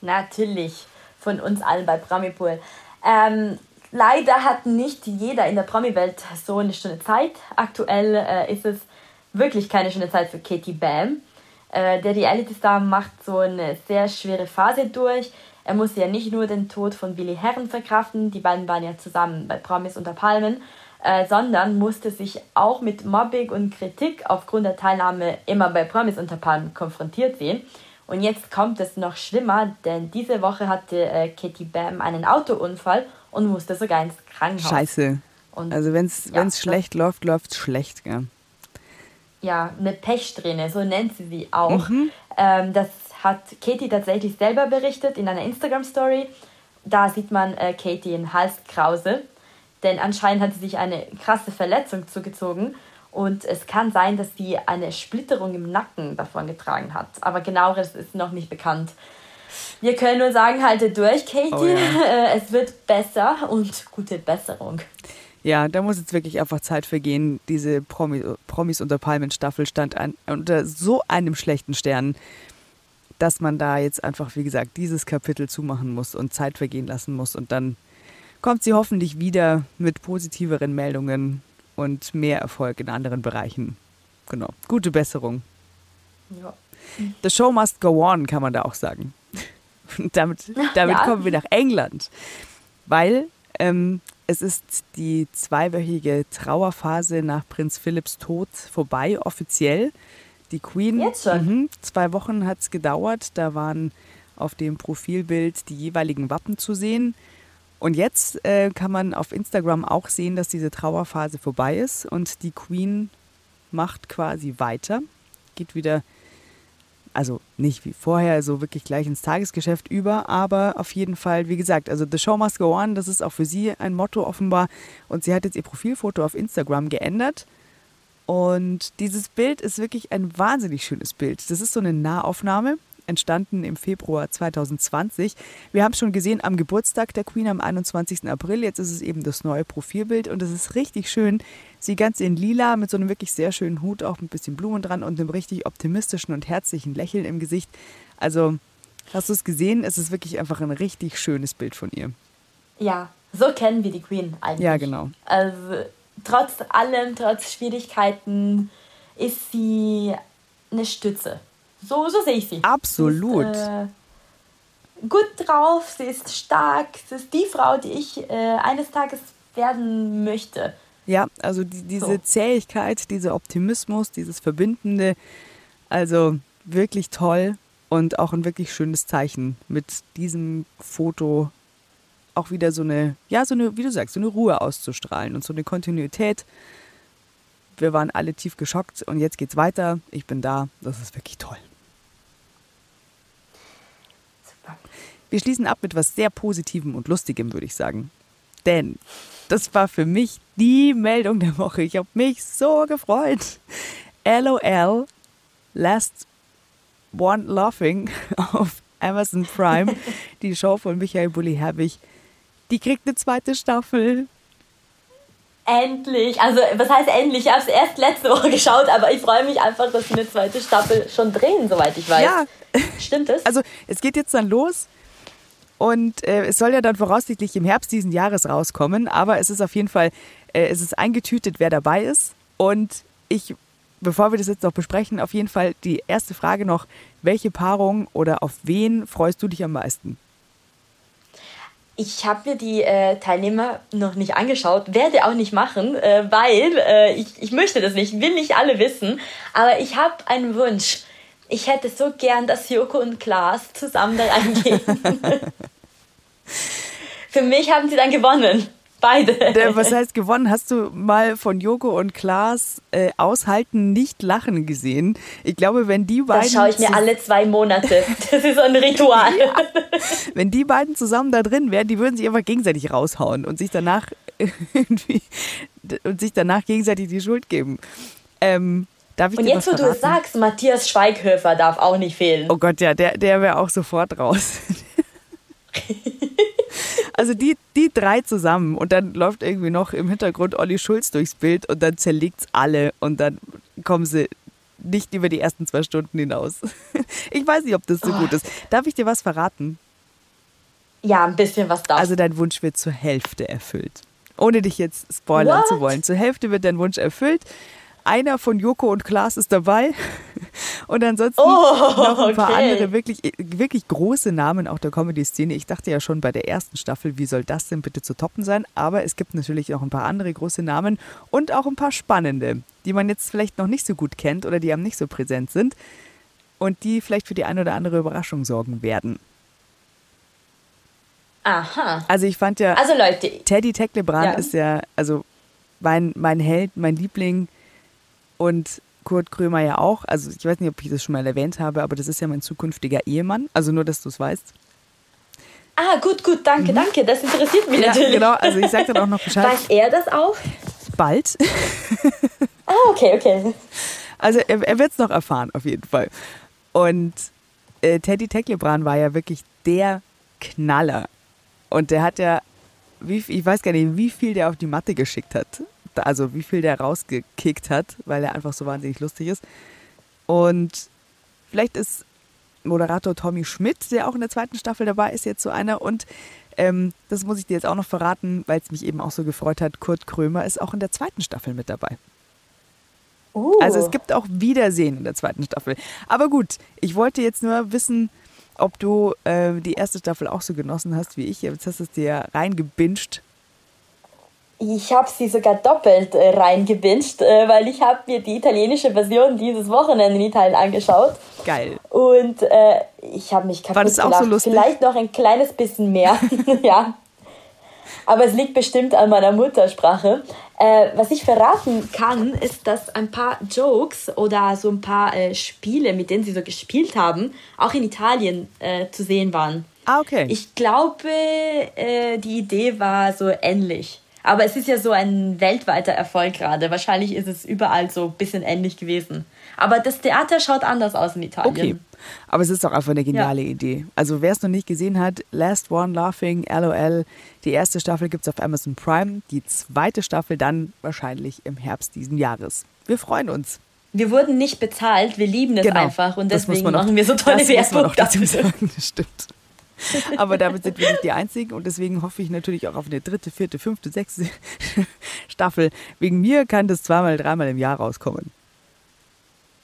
Natürlich, von uns allen bei Promipool. Ähm, leider hat nicht jeder in der Promi-Welt so eine Stunde Zeit. Aktuell äh, ist es wirklich keine schöne Zeit für Katie Bam. Äh, der Reality-Star macht so eine sehr schwere Phase durch. Er muss ja nicht nur den Tod von Willi Herren verkraften, die beiden waren ja zusammen bei Promis unter Palmen, äh, sondern musste sich auch mit Mobbing und Kritik aufgrund der Teilnahme immer bei Promis unter Palmen konfrontiert sehen. Und jetzt kommt es noch schlimmer, denn diese Woche hatte äh, Katie Bam einen Autounfall und musste sogar ins Krankenhaus. Scheiße. Und, also wenn es ja, schlecht läuft, läuft es schlecht, gell? Ja, eine Pechsträhne, so nennt sie sie auch. Mhm. Ähm, das hat Katie tatsächlich selber berichtet in einer Instagram-Story. Da sieht man äh, Katie in Halskrause denn anscheinend hat sie sich eine krasse Verletzung zugezogen und es kann sein, dass sie eine Splitterung im Nacken davon getragen hat. Aber genaueres ist noch nicht bekannt. Wir können nur sagen, halte durch, Katie. Oh ja. Es wird besser und gute Besserung. Ja, da muss jetzt wirklich einfach Zeit vergehen. Diese Promi Promis unter Palmen Staffel stand an, unter so einem schlechten Stern, dass man da jetzt einfach, wie gesagt, dieses Kapitel zumachen muss und Zeit vergehen lassen muss und dann kommt sie hoffentlich wieder mit positiveren Meldungen und mehr Erfolg in anderen Bereichen. Genau. Gute Besserung. Ja. The show must go on, kann man da auch sagen. Damit damit ja. kommen wir nach England. Weil ähm, es ist die zweiwöchige Trauerphase nach Prinz Philipps Tod vorbei, offiziell. Die Queen. Jetzt schon. Mh, zwei Wochen hat es gedauert. Da waren auf dem Profilbild die jeweiligen Wappen zu sehen. Und jetzt äh, kann man auf Instagram auch sehen, dass diese Trauerphase vorbei ist und die Queen macht quasi weiter, geht wieder also nicht wie vorher, so wirklich gleich ins Tagesgeschäft über, aber auf jeden Fall, wie gesagt, also The Show Must Go On, das ist auch für sie ein Motto offenbar. Und sie hat jetzt ihr Profilfoto auf Instagram geändert. Und dieses Bild ist wirklich ein wahnsinnig schönes Bild. Das ist so eine Nahaufnahme entstanden im Februar 2020. Wir haben es schon gesehen am Geburtstag der Queen am 21. April. Jetzt ist es eben das neue Profilbild und es ist richtig schön. Sie ganz in lila mit so einem wirklich sehr schönen Hut, auch ein bisschen Blumen dran und einem richtig optimistischen und herzlichen Lächeln im Gesicht. Also, hast du es gesehen? Es ist wirklich einfach ein richtig schönes Bild von ihr. Ja, so kennen wir die Queen eigentlich. Ja, genau. Also, trotz allem, trotz Schwierigkeiten, ist sie eine Stütze. So, so sehe ich sie. Absolut. Sie ist, äh, gut drauf, sie ist stark, sie ist die Frau, die ich äh, eines Tages werden möchte. Ja, also die, diese so. Zähigkeit, dieser Optimismus, dieses Verbindende, also wirklich toll und auch ein wirklich schönes Zeichen mit diesem Foto auch wieder so eine, ja, so eine, wie du sagst, so eine Ruhe auszustrahlen und so eine Kontinuität. Wir waren alle tief geschockt und jetzt geht's weiter. Ich bin da. Das ist wirklich toll. Wir schließen ab mit was sehr Positivem und Lustigem, würde ich sagen. Denn das war für mich die Meldung der Woche. Ich habe mich so gefreut. LOL, Last One Laughing auf Amazon Prime, die Show von Michael Bulli Herbig, die kriegt eine zweite Staffel. Endlich! Also, was heißt endlich? Ich habe es erst letzte Woche geschaut, aber ich freue mich einfach, dass sie eine zweite Staffel schon drehen, soweit ich weiß. Ja. Stimmt das? Also, es geht jetzt dann los und äh, es soll ja dann voraussichtlich im Herbst diesen Jahres rauskommen, aber es ist auf jeden Fall, äh, es ist eingetütet, wer dabei ist. Und ich, bevor wir das jetzt noch besprechen, auf jeden Fall die erste Frage noch, welche Paarung oder auf wen freust du dich am meisten? Ich habe mir die äh, Teilnehmer noch nicht angeschaut, werde auch nicht machen, äh, weil äh, ich, ich möchte das nicht, will nicht alle wissen, aber ich habe einen Wunsch ich hätte so gern, dass Joko und Klaas zusammen da reingehen. Für mich haben sie dann gewonnen. Beide. Was heißt gewonnen? Hast du mal von Joko und Klaas äh, aushalten, nicht lachen gesehen? Ich glaube, wenn die beiden. Das schaue ich mir alle zwei Monate. Das ist so ein Ritual. Ja. Wenn die beiden zusammen da drin wären, die würden sich einfach gegenseitig raushauen und sich danach irgendwie und sich danach gegenseitig die Schuld geben. Ähm, Darf ich Und jetzt, wo du es sagst, Matthias Schweighöfer darf auch nicht fehlen. Oh Gott, ja, der, der wäre auch sofort raus. also die, die drei zusammen und dann läuft irgendwie noch im Hintergrund Olli Schulz durchs Bild und dann zerlegt es alle und dann kommen sie nicht über die ersten zwei Stunden hinaus. Ich weiß nicht, ob das so oh. gut ist. Darf ich dir was verraten? Ja, ein bisschen was darf. Also dein Wunsch wird zur Hälfte erfüllt. Ohne dich jetzt spoilern What? zu wollen. Zur Hälfte wird dein Wunsch erfüllt einer von Joko und Klaas ist dabei. Und ansonsten oh, noch ein paar okay. andere wirklich, wirklich große Namen auch der Comedy-Szene. Ich dachte ja schon bei der ersten Staffel, wie soll das denn bitte zu toppen sein? Aber es gibt natürlich noch ein paar andere große Namen und auch ein paar spannende, die man jetzt vielleicht noch nicht so gut kennt oder die einem nicht so präsent sind und die vielleicht für die eine oder andere Überraschung sorgen werden. Aha. Also ich fand ja, also Leute, Teddy Tecklebrand ja. ist ja, also mein, mein Held, mein Liebling und Kurt Krömer ja auch. Also ich weiß nicht, ob ich das schon mal erwähnt habe, aber das ist ja mein zukünftiger Ehemann. Also nur, dass du es weißt. Ah, gut, gut, danke, mhm. danke. Das interessiert mich ja, natürlich. Genau, also ich sage dann auch noch Bescheid. Weiß er das auch? Bald. ah, okay, okay. Also er, er wird es noch erfahren, auf jeden Fall. Und äh, Teddy Tecklebrand war ja wirklich der Knaller. Und der hat ja, wie, ich weiß gar nicht, wie viel der auf die Matte geschickt hat also wie viel der rausgekickt hat, weil er einfach so wahnsinnig lustig ist. Und vielleicht ist Moderator Tommy Schmidt, der auch in der zweiten Staffel dabei ist, jetzt so einer. Und ähm, das muss ich dir jetzt auch noch verraten, weil es mich eben auch so gefreut hat. Kurt Krömer ist auch in der zweiten Staffel mit dabei. Uh. Also es gibt auch Wiedersehen in der zweiten Staffel. Aber gut, ich wollte jetzt nur wissen, ob du äh, die erste Staffel auch so genossen hast wie ich. Jetzt hast du es dir reingebinged. Ich habe sie sogar doppelt äh, reingebinged, äh, weil ich habe mir die italienische Version dieses Wochenende in Italien angeschaut. Geil. Und äh, ich habe mich kaputt War das auch gelacht. so lustig? Vielleicht noch ein kleines bisschen mehr, ja. Aber es liegt bestimmt an meiner Muttersprache. Äh, was ich verraten kann, ist, dass ein paar Jokes oder so ein paar äh, Spiele, mit denen sie so gespielt haben, auch in Italien äh, zu sehen waren. Ah, okay. Ich glaube, die Idee war so ähnlich. Aber es ist ja so ein weltweiter Erfolg gerade. Wahrscheinlich ist es überall so ein bisschen ähnlich gewesen. Aber das Theater schaut anders aus in Italien. Okay. Aber es ist doch einfach eine geniale ja. Idee. Also wer es noch nicht gesehen hat, Last One Laughing, LOL. Die erste Staffel gibt es auf Amazon Prime, die zweite Staffel dann wahrscheinlich im Herbst diesen Jahres. Wir freuen uns. Wir wurden nicht bezahlt, wir lieben es genau. einfach und deswegen machen wir so tolle das Werbung. Muss man auch dazu sagen, das stimmt. Aber damit sind wir nicht die Einzigen und deswegen hoffe ich natürlich auch auf eine dritte, vierte, fünfte, sechste Staffel. Wegen mir kann das zweimal, dreimal im Jahr rauskommen.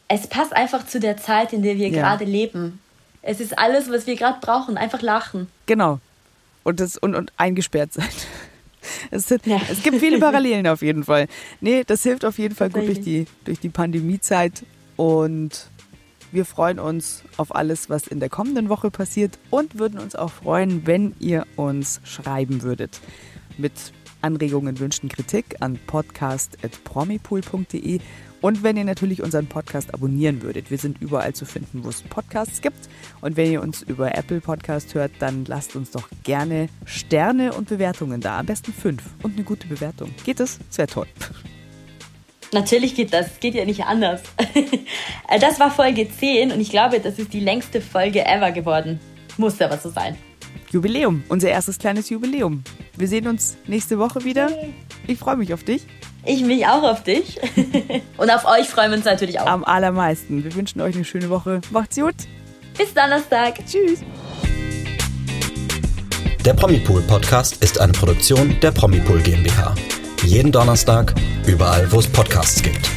Es passt einfach zu der Zeit, in der wir ja. gerade leben. Es ist alles, was wir gerade brauchen. Einfach lachen. Genau. Und, das, und, und eingesperrt sein. Es, sind, ja. es gibt viele Parallelen auf jeden Fall. Nee, das hilft auf jeden Fall gut durch die, durch die Pandemiezeit. Und wir freuen uns auf alles, was in der kommenden Woche passiert und würden uns auch freuen, wenn ihr uns schreiben würdet. Mit Anregungen, Wünschen, Kritik an podcast.promipool.de und wenn ihr natürlich unseren Podcast abonnieren würdet. Wir sind überall zu finden, wo es Podcasts gibt. Und wenn ihr uns über Apple Podcast hört, dann lasst uns doch gerne Sterne und Bewertungen da. Am besten fünf und eine gute Bewertung. Geht das? Das wäre toll. Natürlich geht das, geht ja nicht anders. Äh, das war Folge 10 und ich glaube, das ist die längste Folge ever geworden. Muss aber so sein. Jubiläum, unser erstes kleines Jubiläum. Wir sehen uns nächste Woche wieder. Ich freue mich auf dich. Ich mich auch auf dich. und auf euch freuen wir uns natürlich auch. Am allermeisten. Wir wünschen euch eine schöne Woche. Macht's gut. Bis Donnerstag. Tschüss. Der Promipool Podcast ist eine Produktion der Promipool GmbH. Jeden Donnerstag, überall, wo es Podcasts gibt.